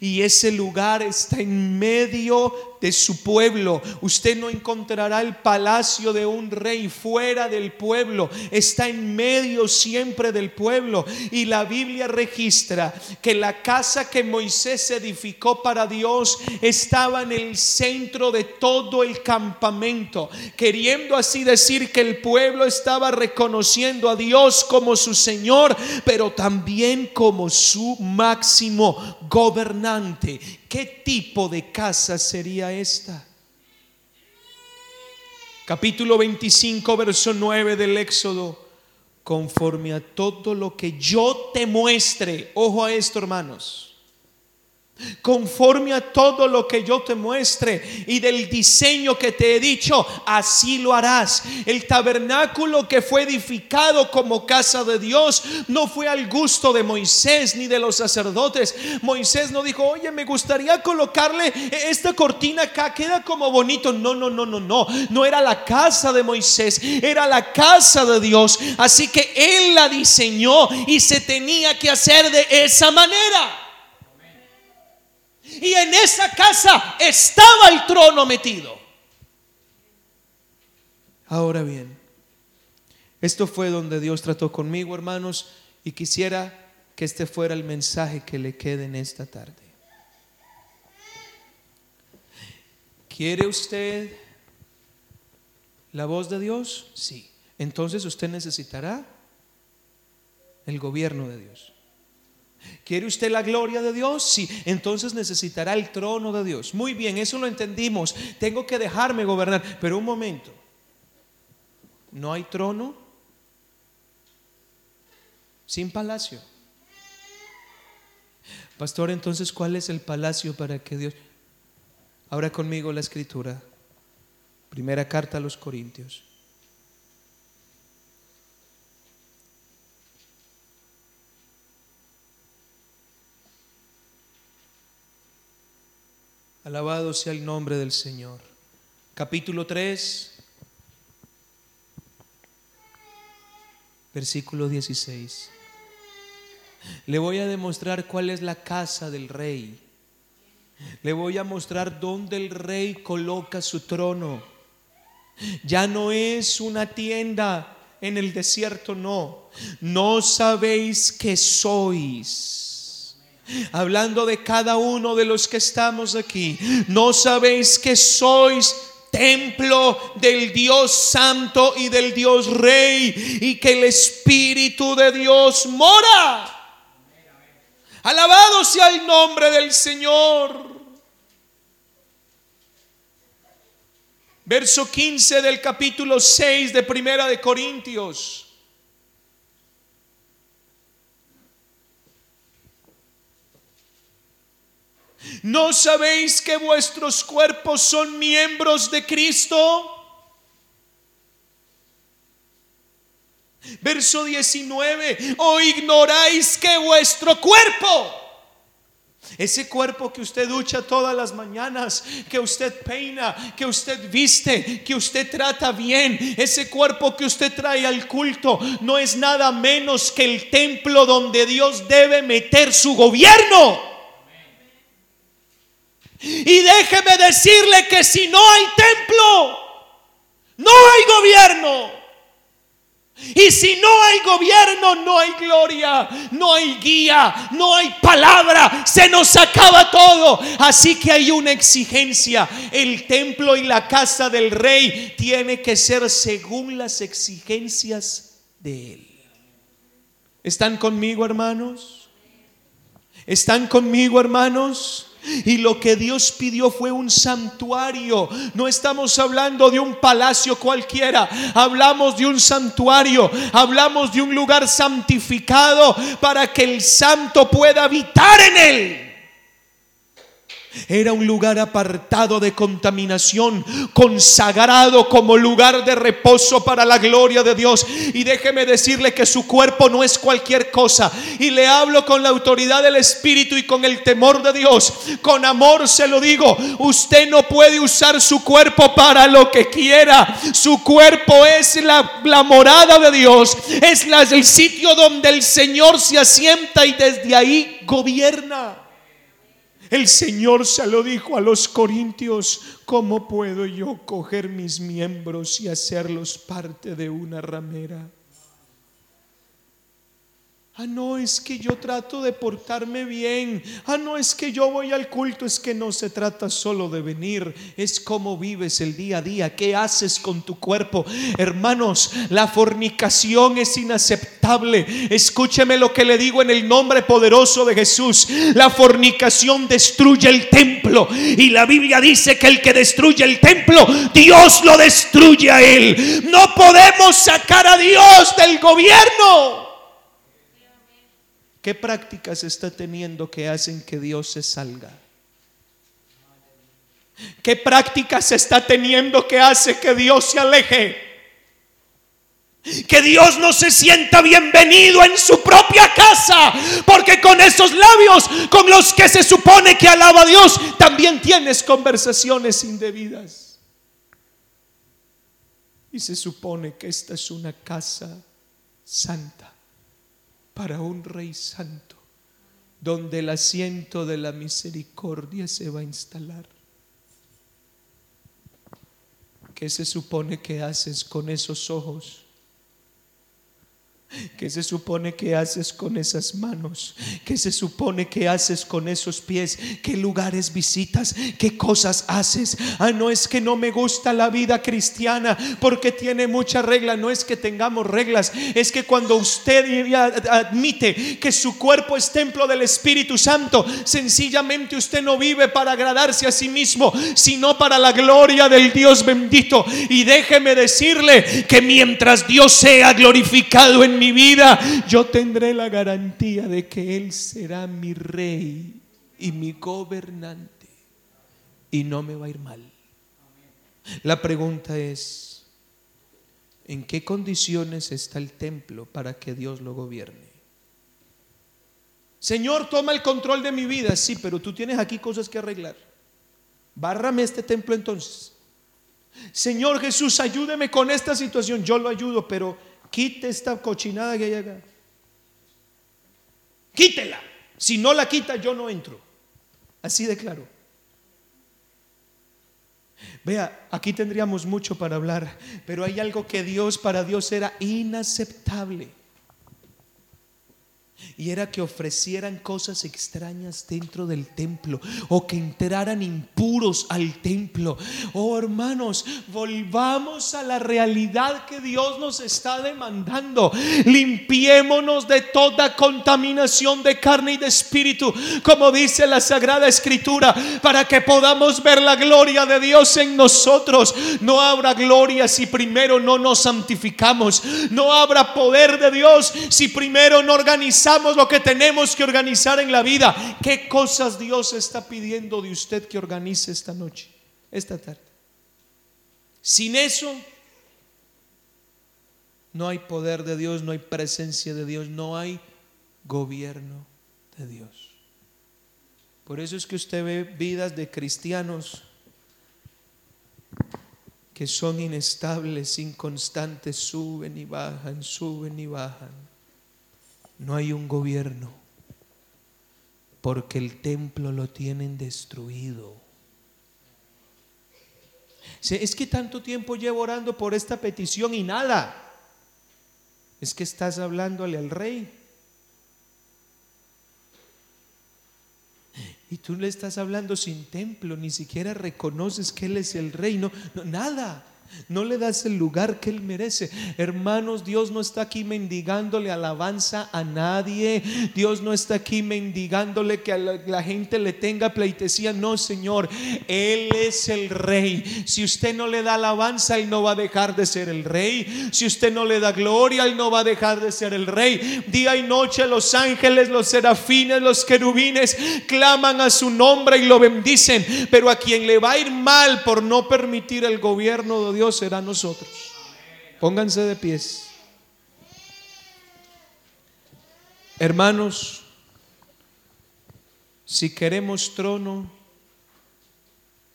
Speaker 1: Y ese lugar está en medio de su pueblo. Usted no encontrará el palacio de un rey fuera del pueblo. Está en medio siempre del pueblo. Y la Biblia registra que la casa que Moisés edificó para Dios estaba en el centro de todo el campamento. Queriendo así decir que el pueblo estaba reconociendo a Dios como su Señor, pero también como su máximo gobernante. ¿Qué tipo de casa sería esta? Capítulo 25, verso 9 del Éxodo. Conforme a todo lo que yo te muestre, ojo a esto hermanos conforme a todo lo que yo te muestre y del diseño que te he dicho, así lo harás. El tabernáculo que fue edificado como casa de Dios no fue al gusto de Moisés ni de los sacerdotes. Moisés no dijo, oye, me gustaría colocarle esta cortina acá, queda como bonito. No, no, no, no, no. No era la casa de Moisés, era la casa de Dios. Así que él la diseñó y se tenía que hacer de esa manera. Y en esa casa estaba el trono metido. Ahora bien, esto fue donde Dios trató conmigo, hermanos, y quisiera que este fuera el mensaje que le quede en esta tarde. ¿Quiere usted la voz de Dios? Sí. Entonces usted necesitará el gobierno de Dios. ¿Quiere usted la gloria de Dios? Sí, entonces necesitará el trono de Dios. Muy bien, eso lo entendimos. Tengo que dejarme gobernar. Pero un momento, ¿no hay trono? Sin palacio. Pastor, entonces, ¿cuál es el palacio para que Dios... Ahora conmigo la escritura. Primera carta a los Corintios. Alabado sea el nombre del Señor. Capítulo 3, versículo 16. Le voy a demostrar cuál es la casa del rey. Le voy a mostrar dónde el rey coloca su trono. Ya no es una tienda en el desierto, no. No sabéis que sois hablando de cada uno de los que estamos aquí. ¿No sabéis que sois templo del Dios Santo y del Dios Rey y que el Espíritu de Dios mora? Alabado sea el nombre del Señor. Verso 15 del capítulo 6 de Primera de Corintios. ¿No sabéis que vuestros cuerpos son miembros de Cristo? Verso 19, o ignoráis que vuestro cuerpo, ese cuerpo que usted ducha todas las mañanas, que usted peina, que usted viste, que usted trata bien, ese cuerpo que usted trae al culto, no es nada menos que el templo donde Dios debe meter su gobierno. Y déjeme decirle que si no hay templo, no hay gobierno. Y si no hay gobierno, no hay gloria, no hay guía, no hay palabra, se nos acaba todo. Así que hay una exigencia. El templo y la casa del rey tiene que ser según las exigencias de él. ¿Están conmigo, hermanos? ¿Están conmigo, hermanos? Y lo que Dios pidió fue un santuario. No estamos hablando de un palacio cualquiera. Hablamos de un santuario. Hablamos de un lugar santificado para que el santo pueda habitar en él. Era un lugar apartado de contaminación, consagrado como lugar de reposo para la gloria de Dios. Y déjeme decirle que su cuerpo no es cualquier cosa. Y le hablo con la autoridad del Espíritu y con el temor de Dios. Con amor se lo digo. Usted no puede usar su cuerpo para lo que quiera. Su cuerpo es la, morada de Dios. Es el sitio donde el Señor se asienta y desde ahí gobierna. El Señor se lo dijo a los corintios, ¿cómo puedo yo coger mis miembros y hacerlos parte de una ramera? Ah, no, es que yo trato de portarme bien. Ah, no, es que yo voy al culto. Es que no se trata solo de venir. Es cómo vives el día a día. ¿Qué haces con tu cuerpo? Hermanos, la fornicación es inaceptable. Escúcheme lo que le digo en el nombre poderoso de Jesús. La fornicación destruye el templo. Y la Biblia dice que el que destruye el templo, Dios lo destruye a él. No podemos sacar a Dios del gobierno. ¿Qué prácticas está teniendo que hacen que Dios se salga? ¿Qué prácticas está teniendo que hace que Dios se aleje? Que Dios no se sienta bienvenido en su propia casa, porque con esos labios con los que se supone que alaba a Dios, también tienes conversaciones indebidas. Y se supone que esta es una casa santa para un rey santo, donde el asiento de la misericordia se va a instalar. ¿Qué se supone que haces con esos ojos? ¿Qué se supone que haces con esas manos? ¿Qué se supone que haces con esos pies? ¿Qué lugares visitas? ¿Qué cosas haces? Ah, no es que no me gusta la vida cristiana porque tiene muchas reglas. No es que tengamos reglas. Es que cuando usted admite que su cuerpo es templo del Espíritu Santo, sencillamente usted no vive para agradarse a sí mismo, sino para la gloria del Dios bendito. Y déjeme decirle que mientras Dios sea glorificado en mi vida, yo tendré la garantía de que Él será mi rey y mi gobernante. Y no me va a ir mal. La pregunta es, ¿en qué condiciones está el templo para que Dios lo gobierne? Señor, toma el control de mi vida. Sí, pero tú tienes aquí cosas que arreglar. Bárrame este templo entonces. Señor Jesús, ayúdeme con esta situación. Yo lo ayudo, pero quite esta cochinada que hay acá. Quítela. Si no la quita, yo no entro. Así de claro. Vea, aquí tendríamos mucho para hablar, pero hay algo que Dios para Dios era inaceptable y era que ofrecieran cosas extrañas dentro del templo o que entraran impuros al templo. Oh hermanos, volvamos a la realidad que Dios nos está demandando. Limpiémonos de toda contaminación de carne y de espíritu, como dice la Sagrada Escritura, para que podamos ver la gloria de Dios en nosotros. No habrá gloria si primero no nos santificamos. No habrá poder de Dios si primero no organizamos lo que tenemos que organizar en la vida. ¿Qué cosas Dios está pidiendo de usted que organice esta noche, esta tarde? Sin eso, no hay poder de Dios, no hay presencia de Dios, no hay gobierno de Dios. Por eso es que usted ve vidas de cristianos que son inestables, inconstantes, suben y bajan, suben y bajan no hay un gobierno, porque el templo lo tienen destruido. Es que tanto tiempo llevo orando por esta petición y nada. Es que estás hablándole al rey. Y tú le estás hablando sin templo, ni siquiera reconoces que Él es el rey, no, no nada. No le das el lugar que Él merece. Hermanos, Dios no está aquí mendigándole alabanza a nadie. Dios no está aquí mendigándole que a la, gente le tenga pleitesía. No, Señor. Él es el rey. Si usted no le da alabanza, Él no va a dejar de ser el rey. Si usted no le da gloria, Él no va a dejar de ser el rey. Día y noche los ángeles, los serafines, los querubines claman a su nombre y lo bendicen. Pero a quien le va a ir mal por no permitir el gobierno de Dios Dios será nosotros. Pónganse de pies. Hermanos, si queremos trono,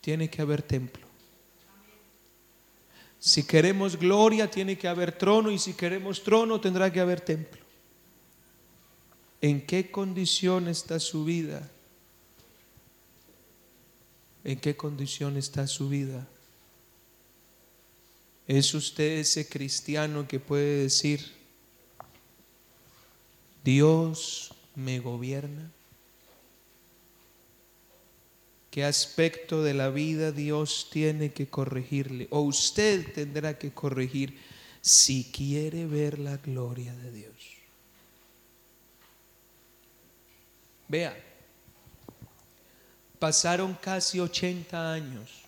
Speaker 1: tiene que haber templo. Si queremos gloria, tiene que haber trono. Y si queremos trono, tendrá que haber templo. ¿En qué condición está su vida ¿En qué condición está su vida? ¿Es usted ese cristiano que puede decir, Dios me gobierna? ¿Qué aspecto de la vida Dios tiene que corregirle? O usted tendrá que corregir si quiere ver la gloria de Dios. Vea, pasaron casi 80 años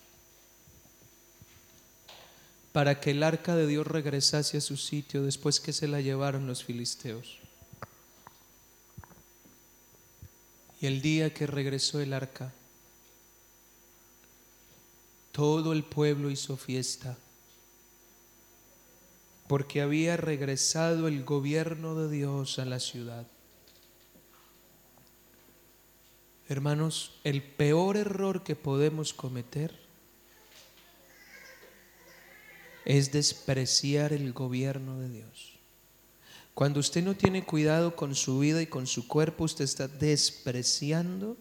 Speaker 1: para que el arca de Dios regresase a su sitio después que se la llevaron los filisteos. Y el día que regresó el arca, todo el pueblo hizo fiesta porque había regresado el gobierno de Dios a la ciudad. Hermanos, el peor error que podemos cometer es despreciar el gobierno de Dios. Cuando usted no tiene cuidado con su vida y con su cuerpo, usted está despreciando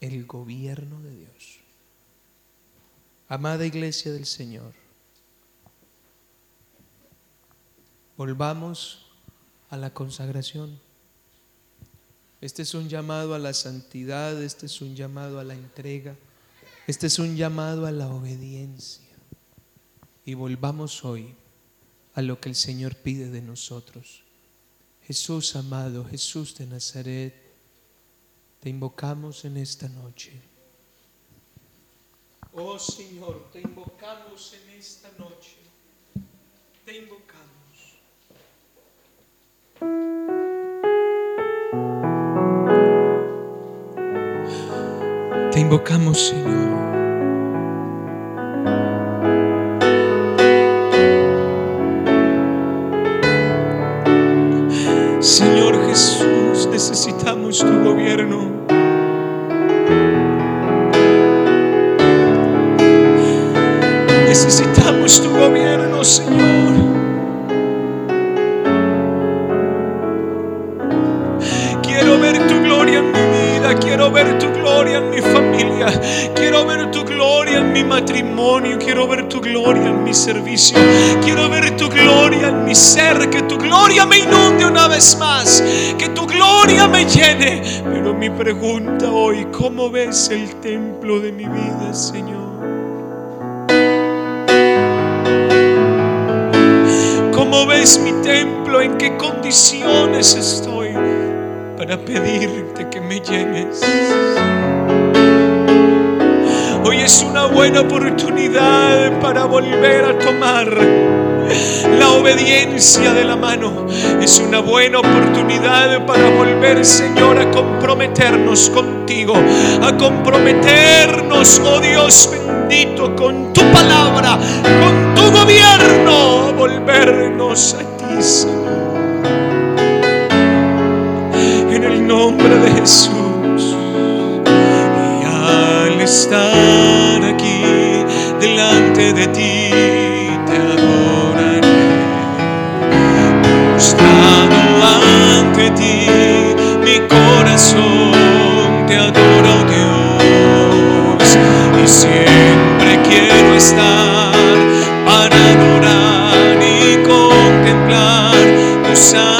Speaker 1: el gobierno de Dios. Amada iglesia del Señor, Volvamos a la consagración. Este es un llamado a la santidad, este es un llamado a la entrega, este es un llamado a la obediencia. Y volvamos hoy a lo que el Señor pide de nosotros. Jesús amado, Jesús de Nazaret, te invocamos en esta noche. Oh Señor, te invocamos en esta noche. Te invocamos. Te invocamos, Señor. Necesitamos tu gobierno. Necesitamos tu gobierno, Señor. Quiero ver tu gloria en mi familia. Quiero ver tu gloria en mi matrimonio. Quiero ver tu gloria en mi servicio. Quiero ver tu gloria en mi ser. Que tu gloria me inunde una vez más. Que tu gloria me llene. Pero mi pregunta hoy, ¿cómo ves el templo de mi vida, Señor? ¿Cómo ves mi templo? ¿En qué condiciones estoy para pedirte que me llenes? Hoy es una buena oportunidad para volver a tomar la obediencia de la mano. Es una buena oportunidad para volver, Señor, a comprometernos contigo, a comprometernos, oh Dios bendito, con tu palabra, con tu gobierno, a volvernos a ti, Señor. En el nombre de Jesús estar aquí delante de ti, corazón te adora, oh Dios, y siempre quiero estar para adorar y contemplar tu santidad.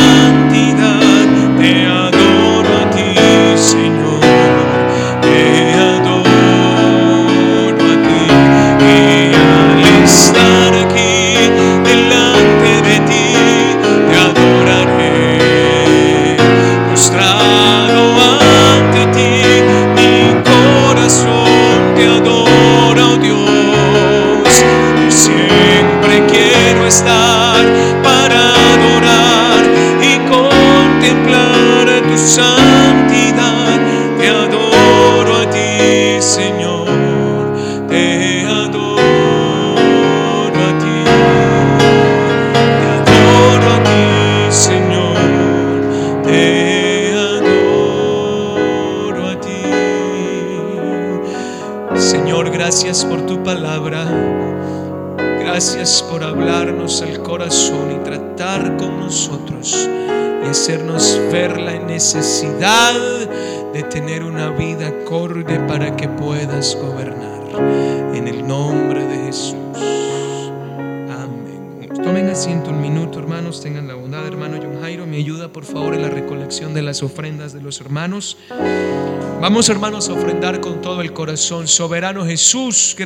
Speaker 2: ofrendas de los hermanos. Vamos hermanos a ofrendar con todo el corazón. Soberano Jesús, gracias.